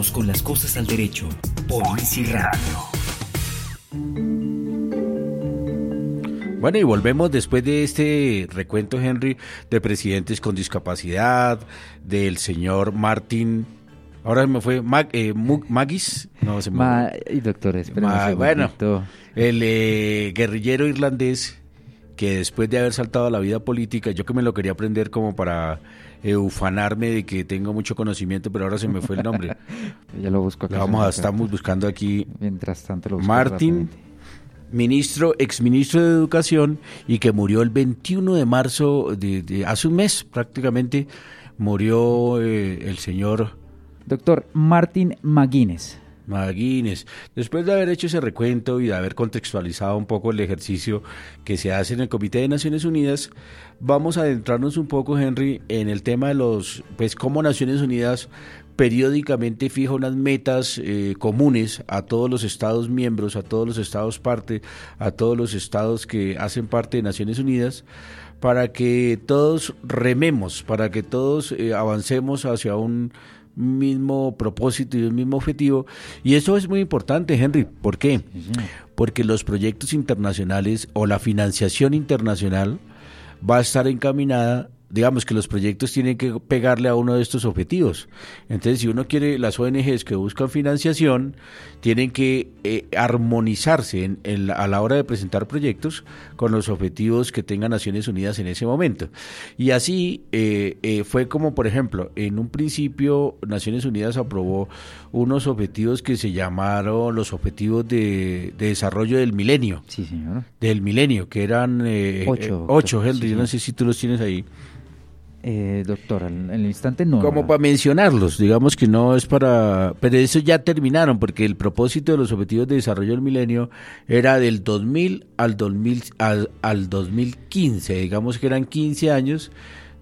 Vamos con las cosas al derecho por Easy Radio. Bueno, y volvemos después de este recuento, Henry, de presidentes con discapacidad, del señor Martín. Ahora me fue eh, Magis. No, se me y doctor, Bueno, el eh, guerrillero irlandés que después de haber saltado a la vida política, yo que me lo quería aprender como para ufanarme de que tengo mucho conocimiento, pero ahora se me fue el nombre. ya lo busco acá. Vamos, estamos buscando aquí. Mientras tanto lo Martín ministro, exministro de Educación y que murió el 21 de marzo de, hace un mes prácticamente, murió eh, el señor... Doctor Martin McGuinness. McGuinness. Después de haber hecho ese recuento y de haber contextualizado un poco el ejercicio que se hace en el Comité de Naciones Unidas, vamos a adentrarnos un poco, Henry, en el tema de los, pues, cómo Naciones Unidas periódicamente fija unas metas eh, comunes a todos los estados miembros, a todos los estados parte, a todos los estados que hacen parte de Naciones Unidas, para que todos rememos, para que todos eh, avancemos hacia un mismo propósito y un mismo objetivo. Y eso es muy importante, Henry. ¿Por qué? Porque los proyectos internacionales o la financiación internacional va a estar encaminada digamos que los proyectos tienen que pegarle a uno de estos objetivos. Entonces, si uno quiere, las ONGs que buscan financiación tienen que eh, armonizarse en, a la hora de presentar proyectos con los objetivos que tengan Naciones Unidas en ese momento. Y así eh, eh, fue como, por ejemplo, en un principio Naciones Unidas aprobó unos objetivos que se llamaron los objetivos de, desarrollo del milenio. Sí, señor. Del milenio, que eran ocho, ocho Henry, yo no sé si tú los tienes ahí. Eh, doctora, en el instante no. Como para mencionarlos, digamos que no es para... Pero eso ya terminaron, porque el propósito de los Objetivos de Desarrollo del Milenio era del 2000 al, 2000, al, al 2015, digamos que eran 15 años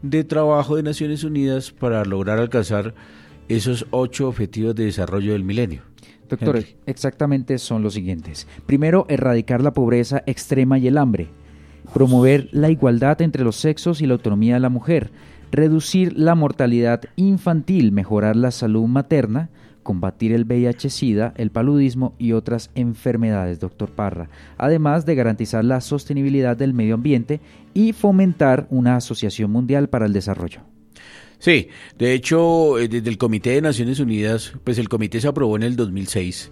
de trabajo de Naciones Unidas para lograr alcanzar esos ocho Objetivos de Desarrollo del Milenio. Doctor, exactamente son los siguientes. Primero, erradicar la pobreza extrema y el hambre promover la igualdad entre los sexos y la autonomía de la mujer, reducir la mortalidad infantil, mejorar la salud materna, combatir el VIH-Sida, el paludismo y otras enfermedades, doctor Parra, además de garantizar la sostenibilidad del medio ambiente y fomentar una asociación mundial para el desarrollo. Sí, de hecho, eh, desde el Comité de Naciones Unidas, pues el comité se aprobó en el 2006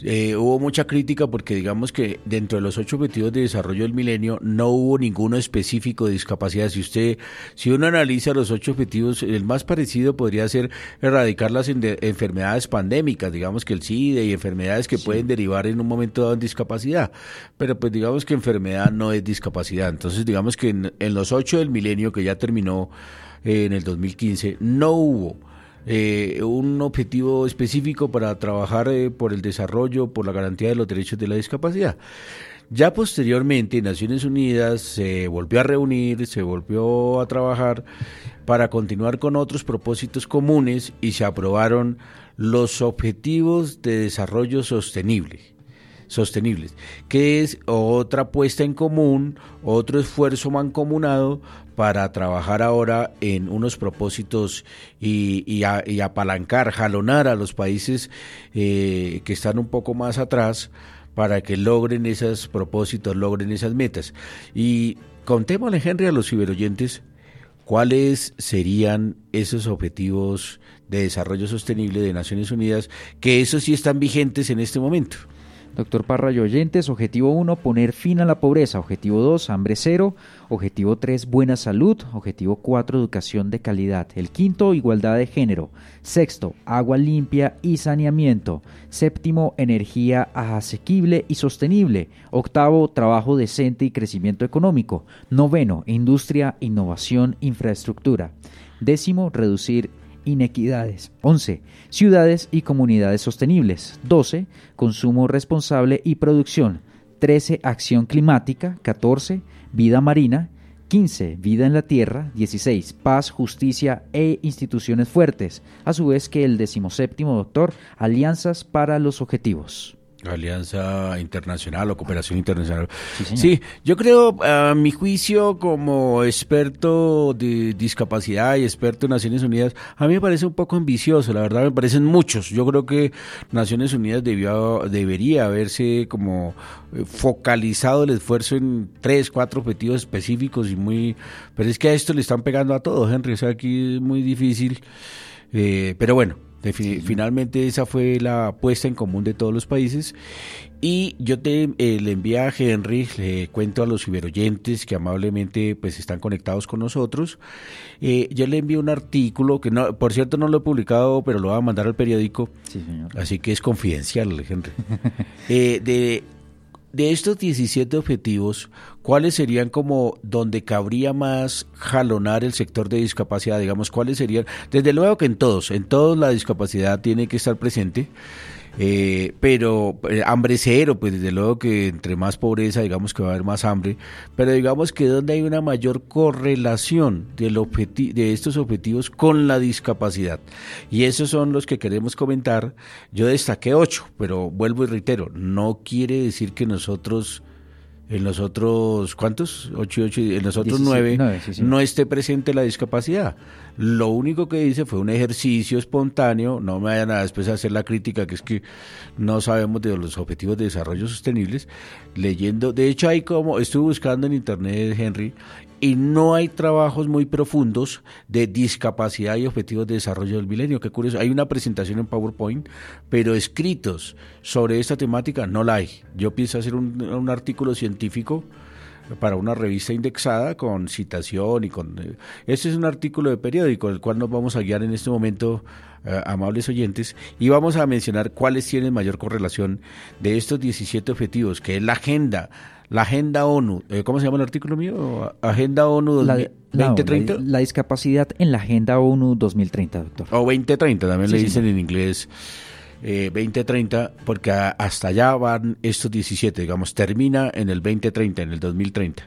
eh, hubo mucha crítica porque digamos que dentro de los ocho objetivos de desarrollo del milenio no hubo ninguno específico de discapacidad. Si usted, si uno analiza los ocho objetivos, el más parecido podría ser erradicar las enfermedades pandémicas, digamos que el SIDA y enfermedades que pueden derivar en un momento dado en discapacidad. Pero pues digamos que enfermedad no es discapacidad. Entonces digamos que en, en los ocho del milenio que ya terminó eh, en el 2015 no hubo eh, un objetivo específico para trabajar eh, por el desarrollo, por la garantía de los derechos de la discapacidad. Ya posteriormente, Naciones Unidas se volvió a reunir, se volvió a trabajar para continuar con otros propósitos comunes y se aprobaron los Objetivos de Desarrollo Sostenible sostenibles, que es otra puesta en común, otro esfuerzo mancomunado para trabajar ahora en unos propósitos y, apalancar, jalonar a los países eh, que están un poco más atrás para que logren esos propósitos, logren esas metas. Y contémosle, Henry, a los ciberoyentes cuáles serían esos objetivos de desarrollo sostenible de Naciones Unidas, que esos sí están vigentes en este momento. Doctor Parra y oyentes, objetivo 1, poner fin a la pobreza. Objetivo 2, hambre cero. Objetivo 3, buena salud. Objetivo 4, educación de calidad. El quinto, igualdad de género. Sexto, agua limpia y saneamiento. Séptimo, energía asequible y sostenible. Octavo, trabajo decente y crecimiento económico. Noveno, industria, innovación, infraestructura. Décimo, reducir inequidades. 11. Ciudades y comunidades sostenibles. 12. Consumo responsable y producción. 13. Acción climática. 14. Vida marina. 15. Vida en la tierra. 16. Paz, justicia e instituciones fuertes. A su vez que el decimoséptimo doctor, alianzas para los objetivos. Alianza Internacional o Cooperación Internacional. Sí, yo creo, a mi juicio, como experto de discapacidad y experto en Naciones Unidas, a mí me parece un poco ambicioso, la verdad me parecen muchos. Yo creo que Naciones Unidas debió, debería haberse como eh, focalizado el esfuerzo en tres, cuatro objetivos específicos y muy... Pero es que a esto le están pegando a todos, Henry, o sea, aquí es muy difícil. Eh, pero bueno, Finalmente esa fue la apuesta en común de todos los países y yo te, eh, le envié a Henry, le cuento a los ciberoyentes que amablemente pues están conectados con nosotros. Eh, yo le envié un artículo que no, por cierto no lo he publicado, pero lo voy a mandar al periódico. Así que es confidencial, Henry. eh, de de estos 17 objetivos, ¿cuáles serían como donde cabría más jalonar el sector de discapacidad? Digamos, ¿cuáles serían? Desde luego que en todos, en todos la discapacidad tiene que estar presente, eh, pero eh, hambre cero, pues desde luego que entre más pobreza, digamos que va a haber más hambre, pero digamos que donde hay una mayor correlación del de estos objetivos con la discapacidad. Y esos son los que queremos comentar. Yo destaqué ocho, pero vuelvo y reitero, no quiere decir que nosotros en los otros, ¿cuántos? Ocho y ocho, en los otros nueve, no esté presente la discapacidad. Lo único que hice fue un ejercicio espontáneo, no me vayan a después hacer la crítica, que es que no sabemos de los objetivos de desarrollo sostenibles, leyendo, de hecho hay como, estuve buscando en internet, Henry, y no hay trabajos muy profundos de discapacidad y objetivos de desarrollo del milenio. Qué curioso, hay una presentación en PowerPoint, pero escritos sobre esta temática no la hay. Yo pienso hacer un, artículo científico para una revista indexada con citación y con... Eh, este es un artículo de periódico, el cual nos vamos a guiar en este momento, eh, amables oyentes, y vamos a mencionar cuáles tienen mayor correlación de estos 17 objetivos, que es la agenda, la agenda ONU, eh, ¿cómo se llama el artículo mío? Agenda ONU 2030. La, discapacidad en la Agenda ONU 2030, doctor. O 2030, también le dicen en inglés. 2030, eh, porque hasta allá van estos 17, digamos, termina en el 2030, en el 2030.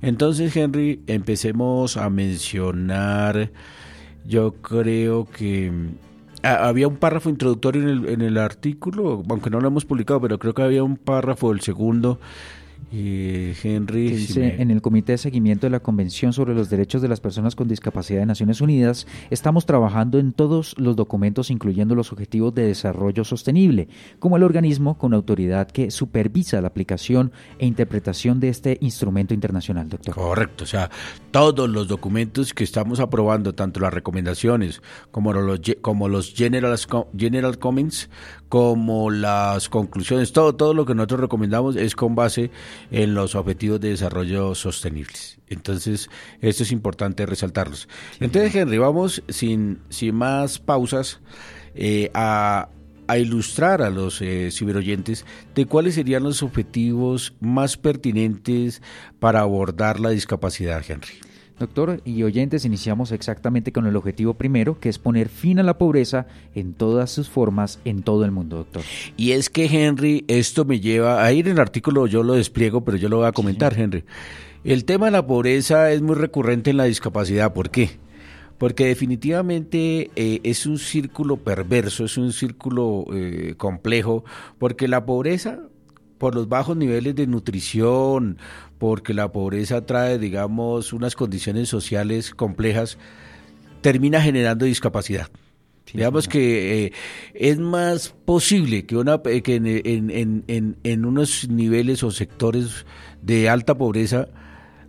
Entonces, Henry, empecemos a mencionar, yo creo que había un párrafo introductorio en el, en el artículo, aunque no lo hemos publicado, pero creo que había un párrafo, el segundo, Henry. dice, en el Comité de Seguimiento de la Convención sobre los Derechos de las Personas con Discapacidad de Naciones Unidas, estamos trabajando en todos los documentos, incluyendo los Objetivos de Desarrollo Sostenible, como el organismo con autoridad que supervisa la aplicación e interpretación de este instrumento internacional, doctor. Correcto, o sea, todos los documentos que estamos aprobando, tanto las recomendaciones como los, como los general, general comments, como las conclusiones, todo, todo lo que nosotros recomendamos es con base en los objetivos de desarrollo sostenibles. Entonces, esto es importante resaltarlos. Entonces, Henry, vamos sin, sin más pausas eh, a, a, ilustrar a los eh, ciberoyentes de cuáles serían los objetivos más pertinentes para abordar la discapacidad, Henry. Doctor y oyentes, iniciamos exactamente con el objetivo primero, que es poner fin a la pobreza en todas sus formas en todo el mundo, doctor. Y es que, Henry, esto me lleva a ir en el artículo, yo lo despliego, pero yo lo voy a comentar, Henry. El tema de la pobreza es muy recurrente en la discapacidad. ¿Por qué? Porque definitivamente eh, es un círculo perverso, es un círculo eh, complejo, porque la pobreza por los bajos niveles de nutrición, porque la pobreza trae, digamos, unas condiciones sociales complejas, termina generando discapacidad. digamos que eh, es más posible que, una, que en, en, en, en, unos niveles o sectores de alta pobreza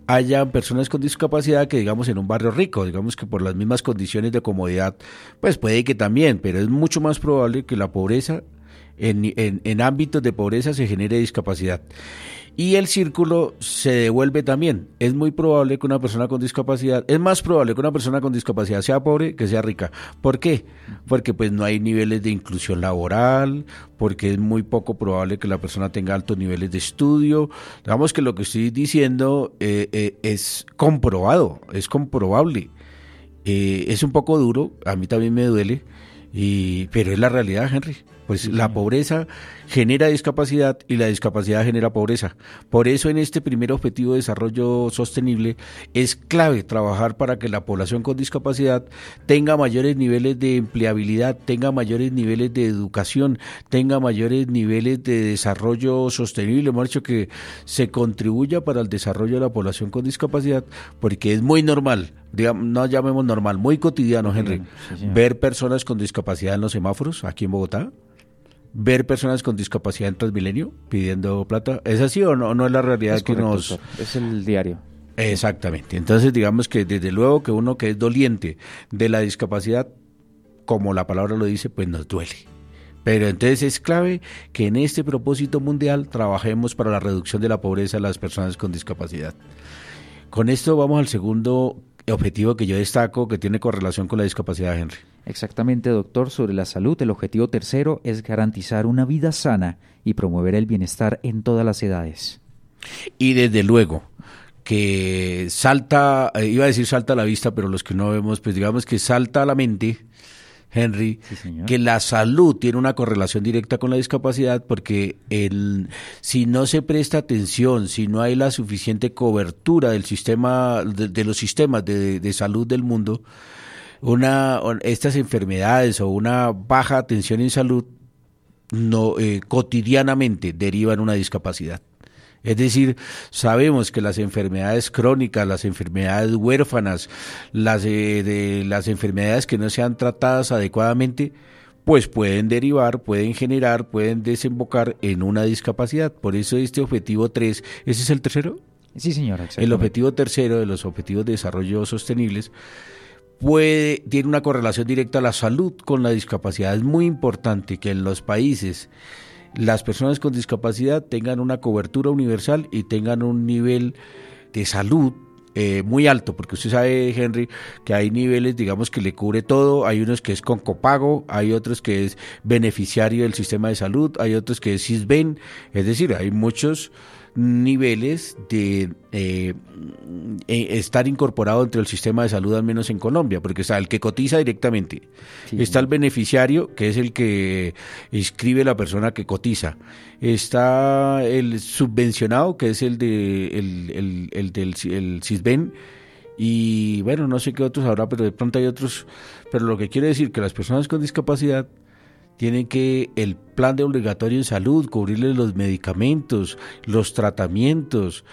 haya personas con discapacidad que digamos en un barrio rico, digamos que por las mismas condiciones de comodidad, pues puede que también, pero es mucho más probable que la pobreza en, ámbitos de pobreza se genere discapacidad. Y el círculo se devuelve también. Es muy probable que una persona con discapacidad, es más probable que una persona con discapacidad sea pobre que sea rica. ¿Por qué? Porque pues no hay niveles de inclusión laboral, porque es muy poco probable que la persona tenga altos niveles de estudio. Digamos que lo que estoy diciendo eh, eh, es comprobado, es comprobable. Eh, es un poco duro, a mí también me duele, pero es la realidad, Henry. Pues la pobreza genera discapacidad y la discapacidad genera pobreza. Por eso en este primer objetivo de desarrollo sostenible es clave trabajar para que la población con discapacidad tenga mayores niveles de empleabilidad, tenga mayores niveles de educación, tenga mayores niveles de desarrollo sostenible. Hemos dicho que se contribuya para el desarrollo de la población con discapacidad porque es muy normal digamos, no llamemos normal, muy cotidiano, Henry, ver personas con discapacidad en los semáforos aquí en Bogotá, ver personas con discapacidad en Transmilenio pidiendo plata. ¿Es así o no, no es la realidad que nos... Es el diario. Exactamente. Entonces, digamos que desde luego que uno que es doliente de la discapacidad, como la palabra lo dice, pues nos duele. Pero entonces es clave que en este propósito mundial trabajemos para la reducción de la pobreza de las personas con discapacidad. Con esto vamos al segundo objetivo que yo destaco que tiene correlación con la discapacidad, Henry. Exactamente, doctor. Sobre la salud, el objetivo tercero es garantizar una vida sana y promover el bienestar en todas las edades. Y desde luego que salta, eh, iba a decir salta a la vista, pero los que no vemos, pues digamos que salta a la mente Henry, que la salud tiene una correlación directa con la discapacidad porque el, si no se presta atención, si no hay la suficiente cobertura del sistema, de, los sistemas de, salud del mundo, una, estas enfermedades o una baja atención en salud no, eh, cotidianamente derivan una discapacidad. Es decir, sabemos que las enfermedades crónicas, las enfermedades huérfanas, las, eh, de, las enfermedades que no sean tratadas adecuadamente, pues pueden derivar, pueden generar, pueden desembocar en una discapacidad. Por eso este objetivo 3, ¿ese es el tercero? Sí, señora. El objetivo tercero de los objetivos de desarrollo sostenibles puede, tiene una correlación directa a la salud con la discapacidad. Es muy importante que en los países las personas con discapacidad tengan una cobertura universal y tengan un nivel de salud eh, muy alto, porque usted sabe, Henry, que hay niveles, digamos, que le cubre todo, hay unos que es con copago, hay otros que es beneficiario del sistema de salud, hay otros que es CISBEN, es decir, hay muchos niveles de eh, eh, estar incorporado entre el sistema de salud, al menos en Colombia, porque está el que cotiza directamente, está el beneficiario, que es el que inscribe la persona que cotiza, está el subvencionado, que es el, de, el, el, del el CISBEN, y bueno, no sé qué otros habrá, pero de pronto hay otros, pero lo que quiere decir que las personas con discapacidad tienen que el plan de obligatorio en salud, cubrirles los medicamentos, los tratamientos.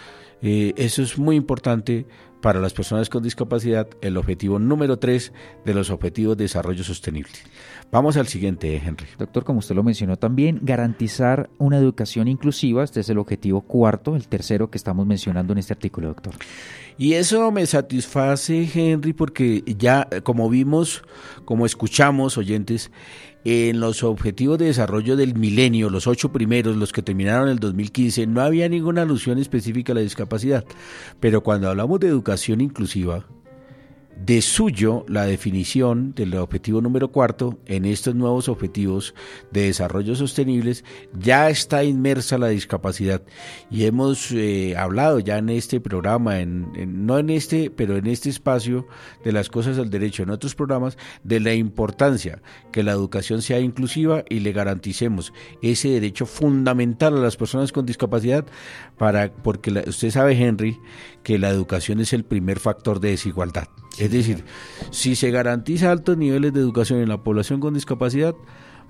Eh, eso es muy importante para las personas con discapacidad, el objetivo número tres de los objetivos de desarrollo sostenible. Vamos al siguiente, Henry. Doctor, como usted lo mencionó también, garantizar una educación inclusiva, este es el objetivo cuarto, el tercero que estamos mencionando en este artículo, doctor. Y eso me satisface, Henry, porque ya, como vimos, como escuchamos, oyentes, en los objetivos de desarrollo del milenio, los ocho primeros, los que terminaron en el 2015, no había ninguna alusión específica a la discapacidad. Pero cuando hablamos de educación inclusiva, de suyo la definición del objetivo número cuarto en estos nuevos objetivos de desarrollo sostenibles ya está inmersa la discapacidad. Y hemos eh, hablado ya en este programa en, no en este pero en este espacio de las cosas del derecho en otros programas de la importancia que la educación sea inclusiva y le garanticemos ese derecho fundamental a las personas con discapacidad para porque usted sabe Henry que la educación es el primer factor de desigualdad es decir, si se garantiza altos niveles de educación en la población con discapacidad,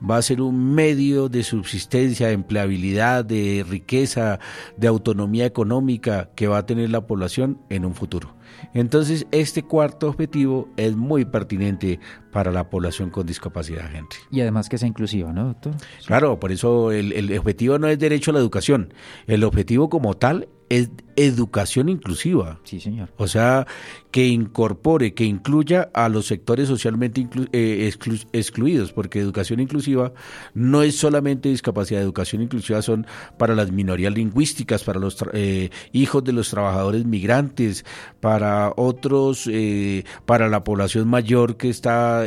va a ser un medio de subsistencia, de empleabilidad, de riqueza, de autonomía económica que va a tener la población en un futuro. Entonces, este cuarto objetivo es muy pertinente para la población con discapacidad, gente. Y además que sea inclusiva, ¿no, doctor? Claro, por eso el, el objetivo no es derecho a la educación. El objetivo como tal es educación inclusiva. Sí, señor. O sea, que incorpore, que incluya a los sectores socialmente eh, excluidos, porque educación inclusiva no es solamente discapacidad, educación inclusiva son para las minorías lingüísticas, para los eh, hijos de los trabajadores migrantes, para otros, eh, para la población mayor que está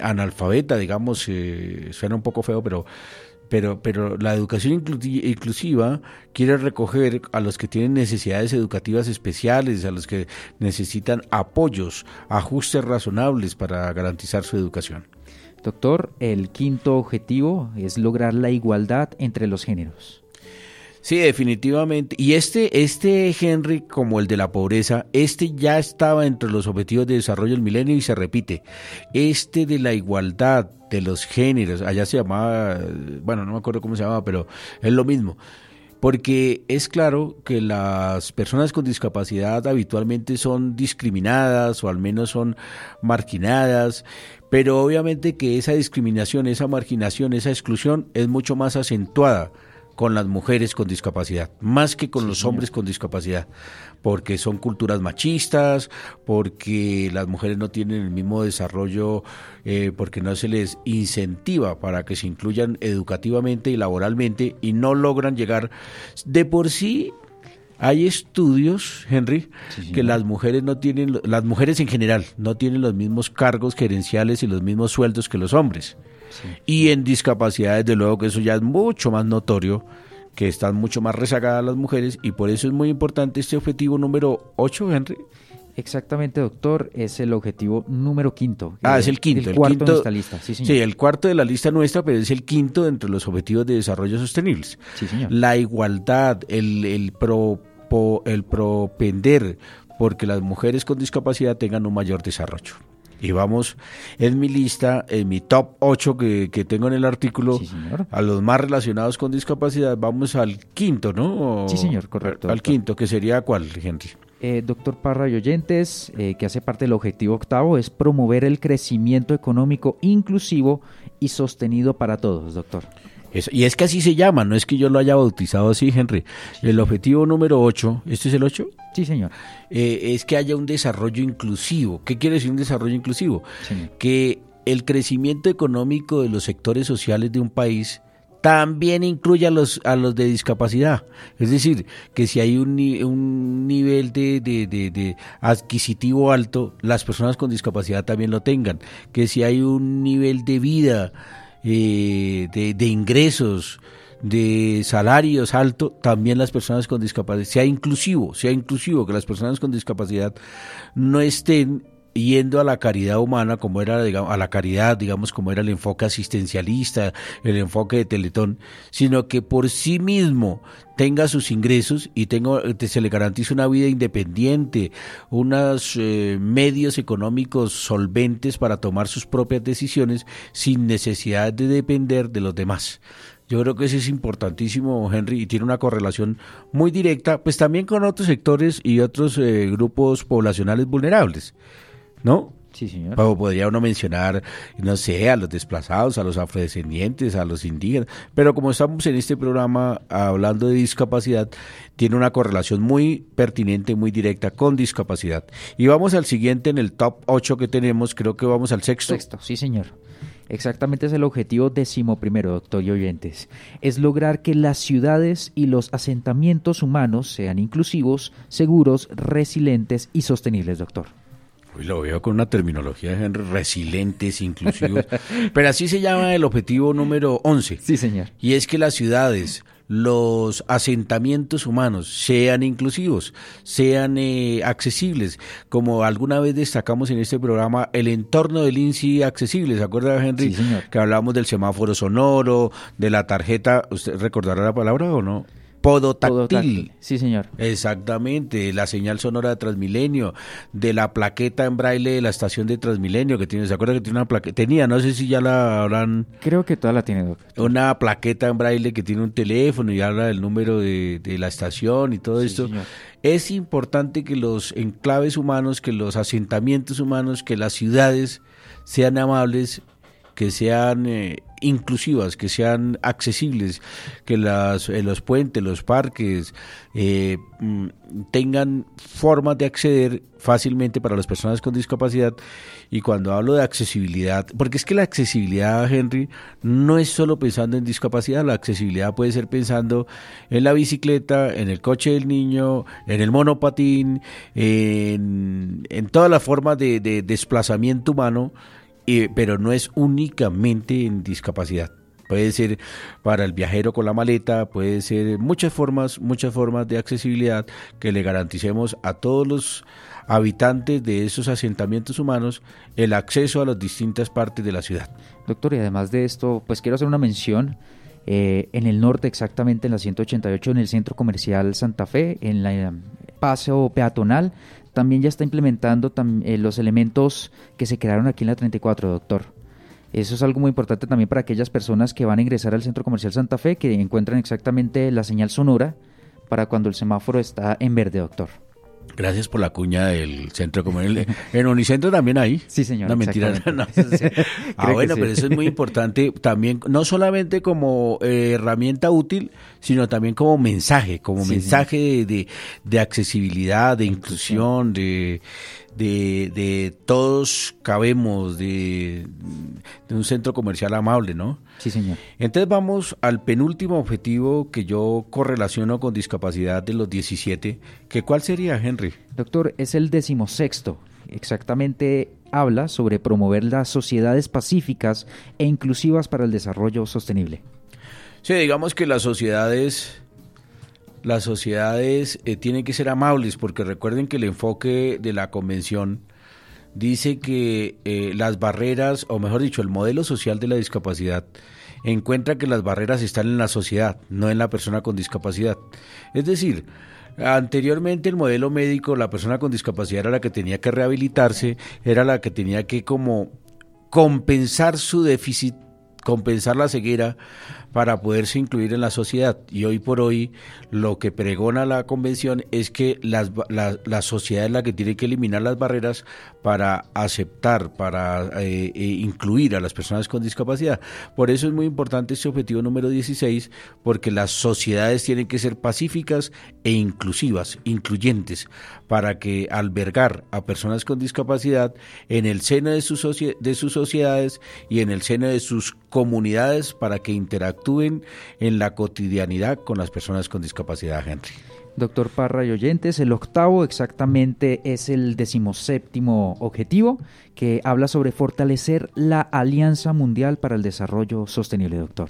analfabeta, digamos, suena un poco feo, pero pero, pero la educación inclusiva quiere recoger a los que tienen necesidades educativas especiales, a los que necesitan apoyos, ajustes razonables para garantizar su educación. Doctor, el quinto objetivo es lograr la igualdad entre los géneros. Sí, definitivamente. Y este, este Henry, como el de la pobreza, este ya estaba entre los objetivos de desarrollo del milenio y se repite. Este de la igualdad de los géneros, allá se llamaba, bueno, no me acuerdo cómo se llamaba, pero es lo mismo. Porque es claro que las personas con discapacidad habitualmente son discriminadas o al menos son marginadas, pero obviamente que esa discriminación, esa marginación, esa exclusión es mucho más acentuada con las mujeres con discapacidad, más que con los hombres con discapacidad, porque son culturas machistas, porque las mujeres no tienen el mismo desarrollo, eh, porque no se les incentiva para que se incluyan educativamente y laboralmente y no logran llegar. De por sí, hay estudios, Henry, que las mujeres no tienen, las mujeres en general no tienen los mismos cargos gerenciales y los mismos sueldos que los hombres. Y en discapacidad, desde luego que eso ya es mucho más notorio, que están mucho más rezagadas las mujeres y por eso es muy importante este objetivo número 8, Henry. Exactamente, doctor, es el objetivo número quinto. Ah, es el quinto. El, cuarto de nuestra lista, sí, señor. Sí, el cuarto de la lista nuestra, pero es el quinto entre los objetivos de desarrollo sostenibles. Sí, señor. La igualdad, el, el, pro, el propender porque las mujeres con discapacidad tengan un mayor desarrollo. Y vamos en mi lista, en mi top 8 que, que tengo en el artículo, a los más relacionados con discapacidad, vamos al quinto, ¿no? Sí, señor, correcto. Al quinto, que sería cuál, Henry. Eh, doctor Parra y oyentes, eh, que hace parte del objetivo octavo, es promover el crecimiento económico inclusivo y sostenido para todos, doctor y es que así se llama, no es que yo lo haya bautizado así, Henry. El objetivo número 8, ¿este es el 8? Sí, señor. Eh, es que haya un desarrollo inclusivo. ¿Qué quiere decir un desarrollo inclusivo? Que el crecimiento económico de los sectores sociales de un país también incluya a los, a los de discapacidad. Es decir, que si hay un, un nivel de, de, de, adquisitivo alto, las personas con discapacidad también lo tengan. Que si hay un nivel de vida eh, de, ingresos, de salarios alto, también las personas con discapacidad, sea inclusivo, sea inclusivo, que las personas con discapacidad no estén yendo a la caridad humana como era digamos, a la caridad digamos como era el enfoque asistencialista el enfoque de Teletón sino que por sí mismo tenga sus ingresos y tenga, se le garantice una vida independiente unos eh, medios económicos solventes para tomar sus propias decisiones sin necesidad de depender de los demás yo creo que eso es importantísimo, Henry, y tiene una correlación muy directa, pues también con otros sectores y otros eh, grupos poblacionales vulnerables. ¿No? Sí, señor. podría uno mencionar, no sé, a los desplazados, a los afrodescendientes, a los indígenas, pero como estamos en este programa hablando de discapacidad, tiene una correlación muy pertinente, muy directa con discapacidad. Y vamos al siguiente en el top 8 que tenemos, creo que vamos al sexto. Sexto, sí, señor. Exactamente es el objetivo décimo primero, doctor y oyentes. Es lograr que las ciudades y los asentamientos humanos sean inclusivos, seguros, resilientes y sostenibles, doctor. Uy, lo veo con una terminología de resilientes, inclusivos. Pero así se llama el objetivo número 11. Sí, señor. Y es que las ciudades, los asentamientos humanos sean inclusivos, sean eh, accesibles, como alguna vez destacamos en este programa, el entorno del INSI accesible, ¿se acuerda Henry? Sí, señor. Que hablamos del semáforo sonoro, de la tarjeta, ¿usted recordará la palabra o no? Podotáctil. Sí, señor. Exactamente, la señal sonora de Transmilenio, de la plaqueta en braille de la estación de Transmilenio que tiene, ¿se acuerda que tiene una plaqueta? Tenía, no sé si ya la habrán... Creo que toda la tiene, doctor. Una plaqueta en braille que tiene un teléfono y habla del número de, la estación y todo esto. Es importante que los enclaves humanos, que los asentamientos humanos, que las ciudades sean amables, que sean eh, inclusivas, que sean accesibles, que las, eh, los puentes, los parques eh, mm, tengan formas de acceder fácilmente para las personas con discapacidad. Y cuando hablo de accesibilidad, porque es que la accesibilidad, Henry, no es solo pensando en discapacidad, la accesibilidad puede ser pensando en la bicicleta, en el coche del niño, en el monopatín, en, todas las formas de desplazamiento humano pero no es únicamente en discapacidad. Puede ser para el viajero con la maleta, puede ser muchas formas, muchas formas de accesibilidad que le garanticemos a todos los habitantes de esos asentamientos humanos el acceso a las distintas partes de la ciudad. Doctor, y además de esto, pues quiero hacer una mención eh, en el norte, exactamente en la 188, en el centro comercial Santa Fe, en la eh, paseo peatonal, también ya está implementando eh, los elementos que se crearon aquí en la 34, doctor. Eso es algo muy importante también para aquellas personas que van a ingresar al centro comercial Santa Fe, que encuentran exactamente la señal sonora para cuando el semáforo está en verde, doctor. Gracias por la cuña del centro comercial. En Unicentro también hay. Sí, señor. No, mentira. ah, bueno, pero eso es muy importante también, no solamente como eh, herramienta útil, sino también como mensaje, como mensaje de, de, accesibilidad, de inclusión, de, de, de todos cabemos, de, de, un centro comercial amable, ¿no? Sí, señor. Entonces vamos al penúltimo objetivo que yo correlaciono con discapacidad de los 17, que ¿cuál sería, Henry? Doctor, es el decimosexto. Exactamente habla sobre promover las sociedades pacíficas e inclusivas para el desarrollo sostenible. Sí, digamos que las sociedades las sociedades eh, tienen que ser amables, porque recuerden que el enfoque de la convención dice que eh, las barreras, o mejor dicho, el modelo social de la discapacidad, encuentra que las barreras están en la sociedad, no en la persona con discapacidad. Es decir, Anteriormente el modelo médico, la persona con discapacidad era la que tenía que rehabilitarse, era la que tenía que como compensar su déficit, compensar la ceguera para poderse incluir en la sociedad. Y hoy por hoy lo que pregona la convención es que las, la, sociedad es la que tiene que eliminar las barreras para aceptar, para eh, eh, incluir a las personas con discapacidad. Por eso es muy importante este objetivo número 16, porque las sociedades tienen que ser pacíficas e inclusivas, incluyentes, para que albergar a personas con discapacidad en el seno de sus, de sus sociedades y en el seno de sus comunidades para que interactúen en la cotidianidad con las personas con discapacidad, Henry. Doctor Parra y oyentes, el octavo exactamente es el decimoséptimo objetivo que habla sobre fortalecer la Alianza Mundial para el Desarrollo Sostenible, doctor.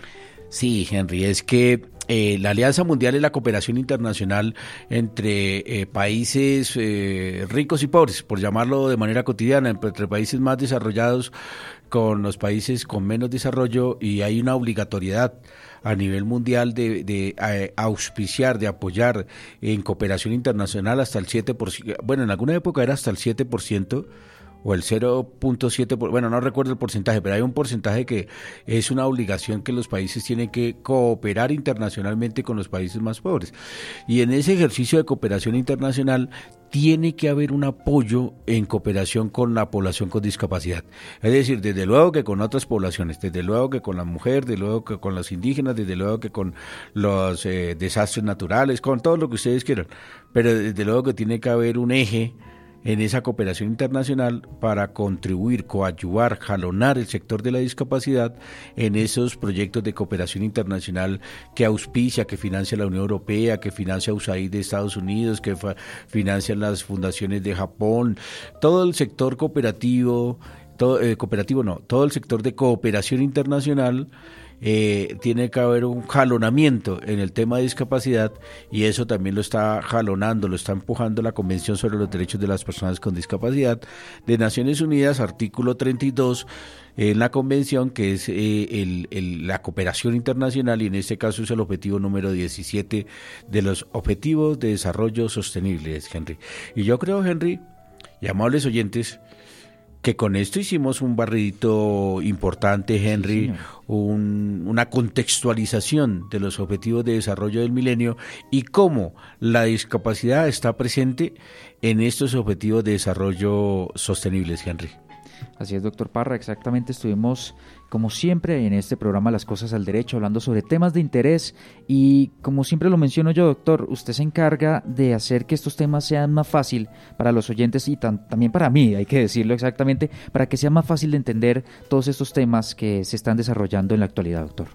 Sí, Henry, es que eh, la Alianza Mundial es la cooperación internacional entre eh, países eh, ricos y pobres, por llamarlo de manera cotidiana, entre países más desarrollados con los países con menos desarrollo y hay una obligatoriedad a nivel mundial de, de auspiciar, de apoyar en cooperación internacional hasta el 7%, bueno, en alguna época era hasta el 7%, o el 0.7, bueno, no recuerdo el porcentaje, pero hay un porcentaje que es una obligación que los países tienen que cooperar internacionalmente con los países más pobres. Y en ese ejercicio de cooperación internacional tiene que haber un apoyo en cooperación con la población con discapacidad. Es decir, desde luego que con otras poblaciones, desde luego que con la mujer, desde luego que con los indígenas, desde luego que con los eh, desastres naturales, con todo lo que ustedes quieran. Pero desde luego que tiene que haber un eje en esa cooperación internacional para contribuir, coadyuvar, jalonar el sector de la discapacidad en esos proyectos de cooperación internacional que auspicia, que financia la Unión Europea, que financia USAID de Estados Unidos, que financian las fundaciones de Japón, todo el sector cooperativo, eh, cooperativo no, todo el sector de cooperación internacional eh, tiene que haber un jalonamiento en el tema de discapacidad y eso también lo está jalonando, lo está empujando la Convención sobre los Derechos de las Personas con Discapacidad de Naciones Unidas, artículo 32 en la convención, que es eh, la cooperación internacional y en este caso es el objetivo número 17 de los Objetivos de Desarrollo Sostenible, Henry. Y yo creo, Henry, y amables oyentes, que con esto hicimos un barridito importante, Henry, una contextualización de los objetivos de desarrollo del milenio y cómo la discapacidad está presente en estos objetivos de desarrollo sostenibles, Henry. Así es, doctor Parra, exactamente estuvimos, como siempre, en este programa Las Cosas al Derecho, hablando sobre temas de interés y, como siempre lo menciono yo, doctor, usted se encarga de hacer que estos temas sean más fácil para los oyentes y también para mí, hay que decirlo exactamente, para que sea más fácil de entender todos estos temas que se están desarrollando en la actualidad, doctor.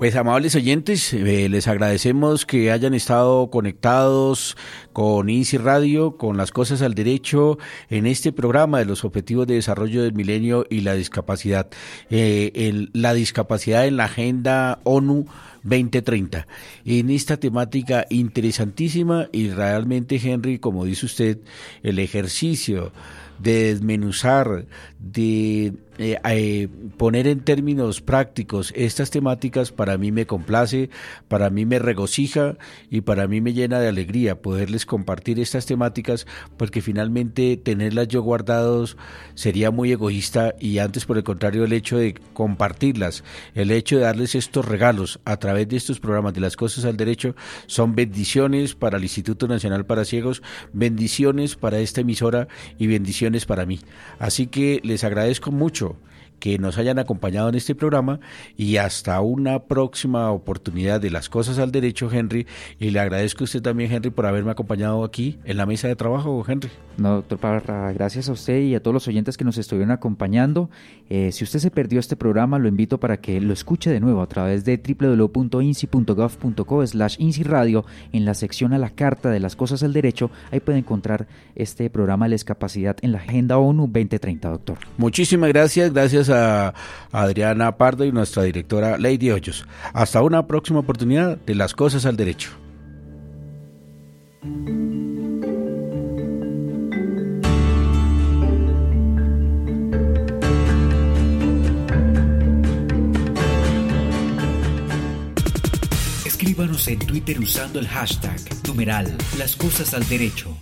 Pues amables oyentes, eh, les agradecemos que hayan estado conectados con INSI Radio, con las cosas al derecho, en este programa de los Objetivos de Desarrollo del Milenio y la Discapacidad. Eh, la discapacidad en la Agenda ONU 2030. En esta temática interesantísima y realmente, Henry, como dice usted, el ejercicio de desmenuzar, de eh, eh, poner en términos prácticos estas temáticas para mí me complace, para mí me regocija y para mí me llena de alegría poderles compartir estas temáticas porque finalmente tenerlas yo guardados sería muy egoísta y antes por el contrario el hecho de compartirlas, el hecho de darles estos regalos a través de estos programas de las cosas al derecho son bendiciones para el Instituto Nacional para Ciegos, bendiciones para esta emisora y bendiciones para mí. Así que les agradezco mucho que nos hayan acompañado en este programa y hasta una próxima oportunidad de las cosas al derecho, Henry. Y le agradezco a usted también, Henry, por haberme acompañado aquí en la mesa de trabajo, Henry. No, doctor Parra, gracias a usted y a todos los oyentes que nos estuvieron acompañando. Eh, si usted se perdió este programa, lo invito para que lo escuche de nuevo a través de www.inci.gov.co slash Radio en la sección a la carta de las cosas al derecho. Ahí puede encontrar este programa de la discapacidad en la Agenda ONU 2030, doctor. Muchísimas gracias. Adriana Pardo y nuestra directora Lady Hoyos. Hasta una próxima oportunidad de las cosas al derecho. Escríbanos en Twitter usando el hashtag numeral las al derecho.